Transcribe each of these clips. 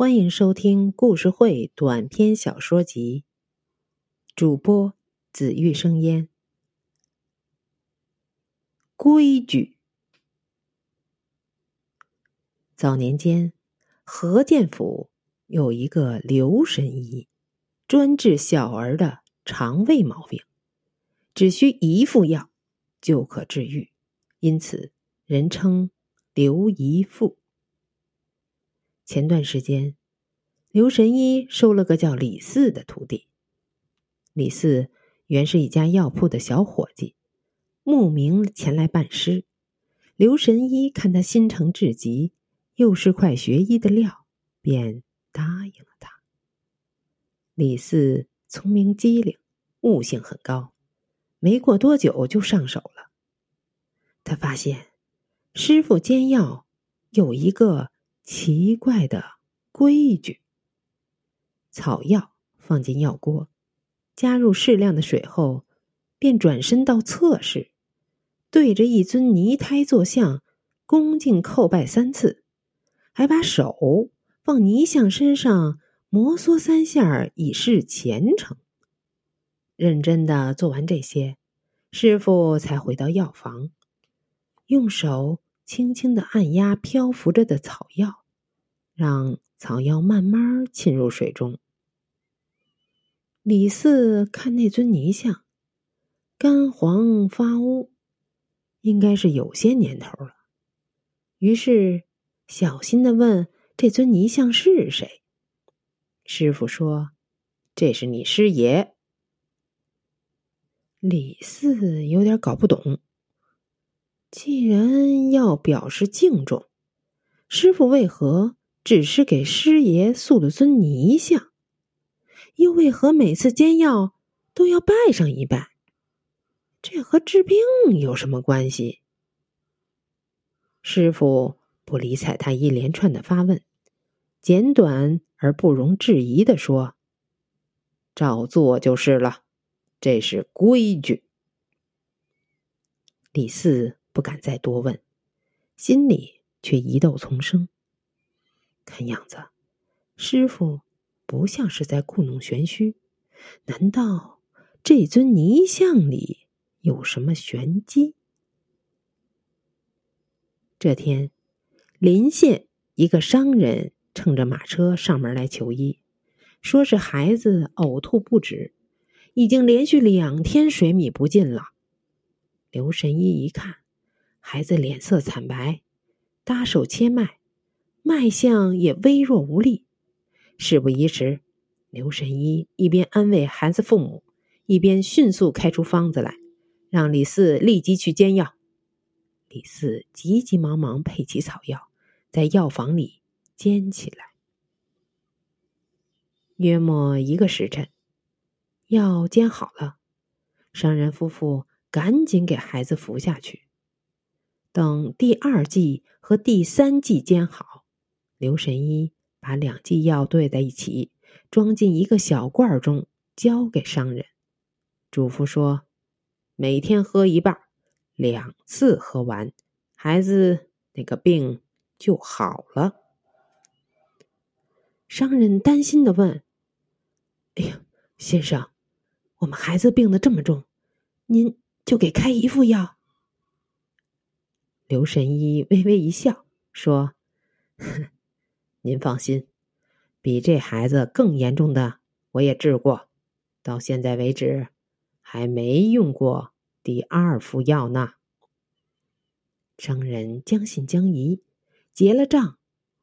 欢迎收听故事会短篇小说集，主播紫玉生烟。规矩。早年间，何建府有一个刘神医，专治小儿的肠胃毛病，只需一副药就可治愈，因此人称刘一副。前段时间，刘神医收了个叫李四的徒弟。李四原是一家药铺的小伙计，慕名前来拜师。刘神医看他心诚至极，又是块学医的料，便答应了他。李四聪明机灵，悟性很高，没过多久就上手了。他发现师傅煎药有一个。奇怪的规矩：草药放进药锅，加入适量的水后，便转身到侧室，对着一尊泥胎坐像，恭敬叩拜三次，还把手放泥像身上摩挲三下，以示虔诚。认真的做完这些，师傅才回到药房，用手轻轻的按压漂浮着的草药。让草药慢慢浸入水中。李四看那尊泥像，干黄发乌，应该是有些年头了。于是小心的问：“这尊泥像是谁？”师傅说：“这是你师爷。”李四有点搞不懂。既然要表示敬重，师傅为何？只是给师爷塑了尊泥像，又为何每次煎药都要拜上一拜？这和治病有什么关系？师傅不理睬他一连串的发问，简短而不容置疑的说：“照做就是了，这是规矩。”李四不敢再多问，心里却疑窦丛生。看样子，师傅不像是在故弄玄虚。难道这尊泥像里有什么玄机？这天，临县一个商人乘着马车上门来求医，说是孩子呕吐不止，已经连续两天水米不进了。刘神医一看，孩子脸色惨白，搭手切脉。脉象也微弱无力。事不宜迟，刘神医一边安慰孩子父母，一边迅速开出方子来，让李四立即去煎药。李四急急忙忙配齐草药，在药房里煎起来。约莫一个时辰，药煎好了，商人夫妇赶紧给孩子服下去。等第二剂和第三剂煎好。刘神医把两剂药兑在一起，装进一个小罐中，交给商人，嘱咐说：“每天喝一半，两次喝完，孩子那个病就好了。”商人担心的问：“哎呀，先生，我们孩子病得这么重，您就给开一副药？”刘神医微微一笑，说：“哼。”您放心，比这孩子更严重的我也治过，到现在为止还没用过第二副药呢。商人将信将疑，结了账，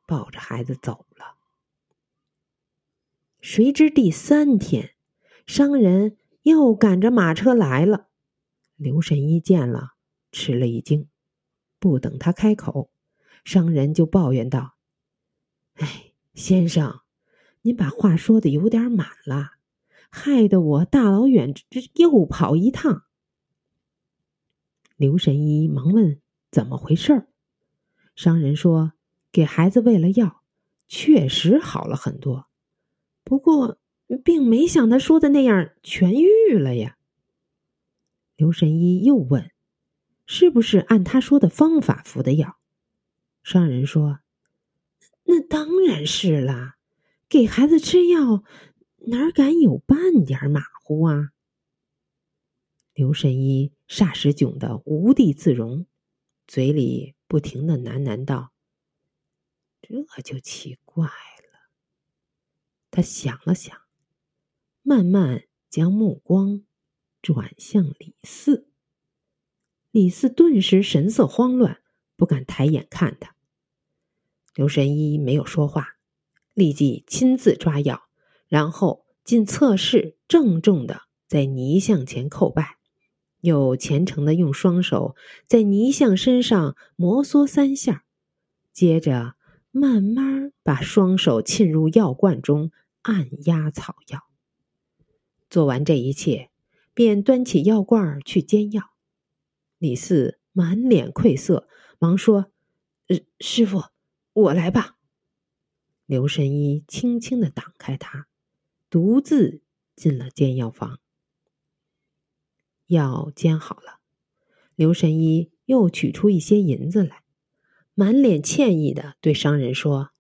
抱着孩子走了。谁知第三天，商人又赶着马车来了。刘神医见了，吃了一惊，不等他开口，商人就抱怨道。哎，先生，您把话说的有点满了，害得我大老远这又跑一趟。刘神医忙问怎么回事。商人说：“给孩子喂了药，确实好了很多，不过并没像他说的那样痊愈了呀。”刘神医又问：“是不是按他说的方法服的药？”商人说。那当然是啦，给孩子吃药，哪敢有半点马虎啊？刘神医霎时窘得无地自容，嘴里不停的喃喃道：“这就奇怪了。”他想了想，慢慢将目光转向李四。李四顿时神色慌乱，不敢抬眼看他。刘神医没有说话，立即亲自抓药，然后进侧室，郑重的在泥像前叩拜。又虔诚的用双手在泥像身上摩挲三下，接着慢慢把双手浸入药罐中按压草药。做完这一切，便端起药罐去煎药。李四满脸愧色，忙说：“师傅，我来吧。”刘神医轻轻的挡开他，独自进了煎药房。药煎好了，刘神医又取出一些银子来，满脸歉意的对商人说：“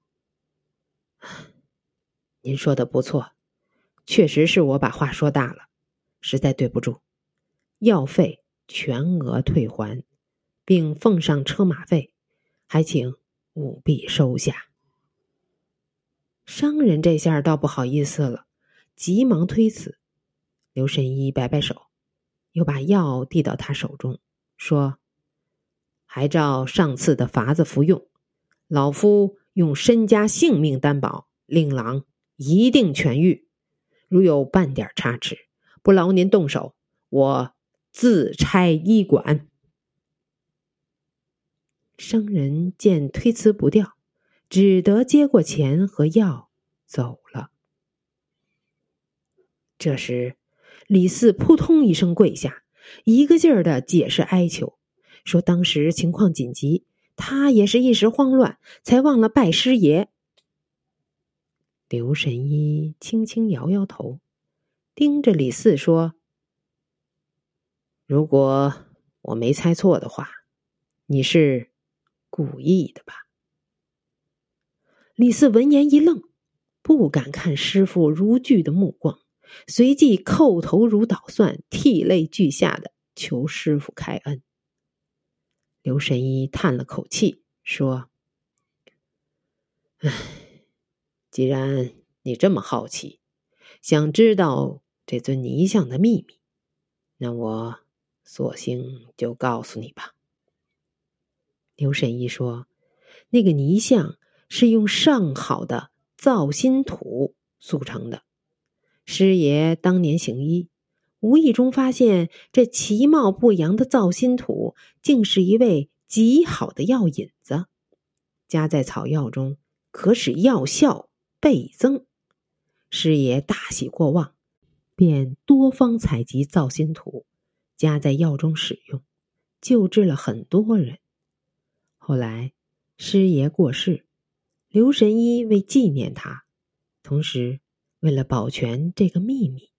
您说的不错，确实是我把话说大了，实在对不住。药费全额退还，并奉上车马费，还请务必收下。”商人这下倒不好意思了，急忙推辞。刘神医摆摆手。又把药递到他手中，说：“还照上次的法子服用，老夫用身家性命担保，令郎一定痊愈。如有半点差池，不劳您动手，我自拆医馆。”商人见推辞不掉，只得接过钱和药走了。这时。李四扑通一声跪下，一个劲儿的解释哀求，说当时情况紧急，他也是一时慌乱，才忘了拜师爷。刘神医轻轻摇摇头，盯着李四说：“如果我没猜错的话，你是故意的吧？”李四闻言一愣，不敢看师傅如炬的目光。随即叩头如捣蒜，涕泪俱下的求师傅开恩。刘神医叹了口气，说：“唉，既然你这么好奇，想知道这尊泥像的秘密，那我索性就告诉你吧。”刘神医说：“那个泥像是用上好的造心土塑成的。”师爷当年行医，无意中发现这其貌不扬的造心土，竟是一味极好的药引子，加在草药中，可使药效倍增。师爷大喜过望，便多方采集造心土，加在药中使用，救治了很多人。后来师爷过世，刘神医为纪念他，同时。为了保全这个秘密，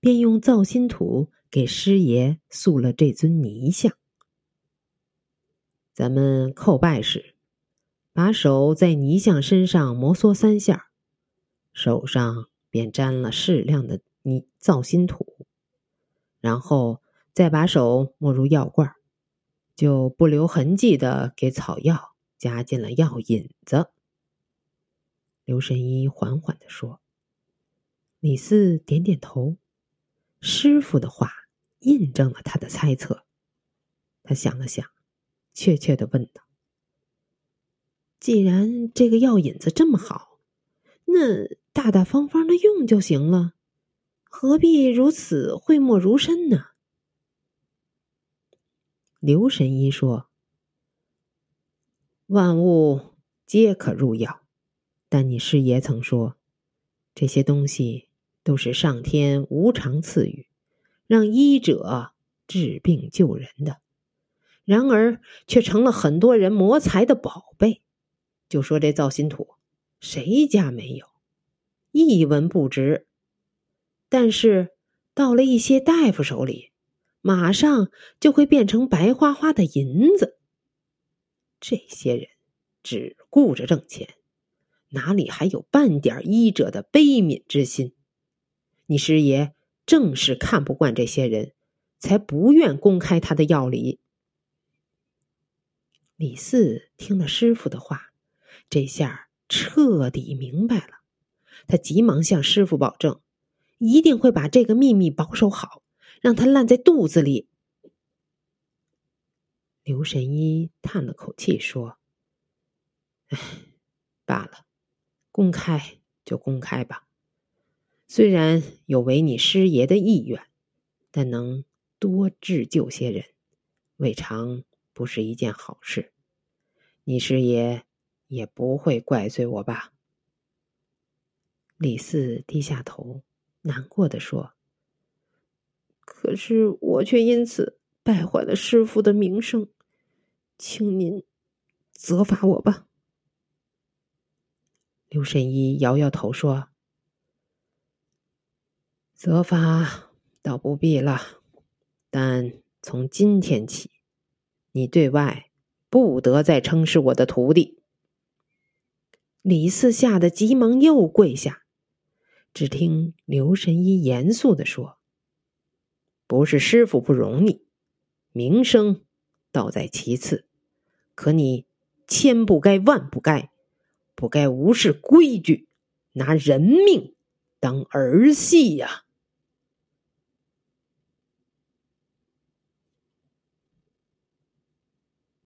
便用造心土给师爷塑了这尊泥像。咱们叩拜时，把手在泥像身上摩挲三下，手上便沾了适量的泥造心土，然后再把手没入药罐，就不留痕迹的给草药加进了药引子。刘神医缓缓的说。李四点点头，师傅的话印证了他的猜测。他想了想，怯怯的问道：“既然这个药引子这么好，那大大方方的用就行了，何必如此讳莫如深呢？”刘神医说：“万物皆可入药，但你师爷曾说，这些东西。”都是上天无偿赐予，让医者治病救人的，然而却成了很多人谋财的宝贝。就说这造心土，谁家没有？一文不值。但是到了一些大夫手里，马上就会变成白花花的银子。这些人只顾着挣钱，哪里还有半点医者的悲悯之心？你师爷正是看不惯这些人，才不愿公开他的药理。李四听了师傅的话，这下彻底明白了。他急忙向师傅保证，一定会把这个秘密保守好，让他烂在肚子里。刘神医叹了口气说：“唉，罢了，公开就公开吧。虽然有违你师爷的意愿，但能多治救些人，未尝不是一件好事。你师爷也不会怪罪我吧？”李四低下头，难过的说：“可是我却因此败坏了师傅的名声，请您责罚我吧。”刘神医摇摇头说：“责罚倒不必了，但从今天起，你对外不得再称是我的徒弟。”李四吓得急忙又跪下。只听刘神医严肃的说：“不是师傅不容你，名声倒在其次，可你千不该万不该，不该无视规矩，拿人命当儿戏呀！”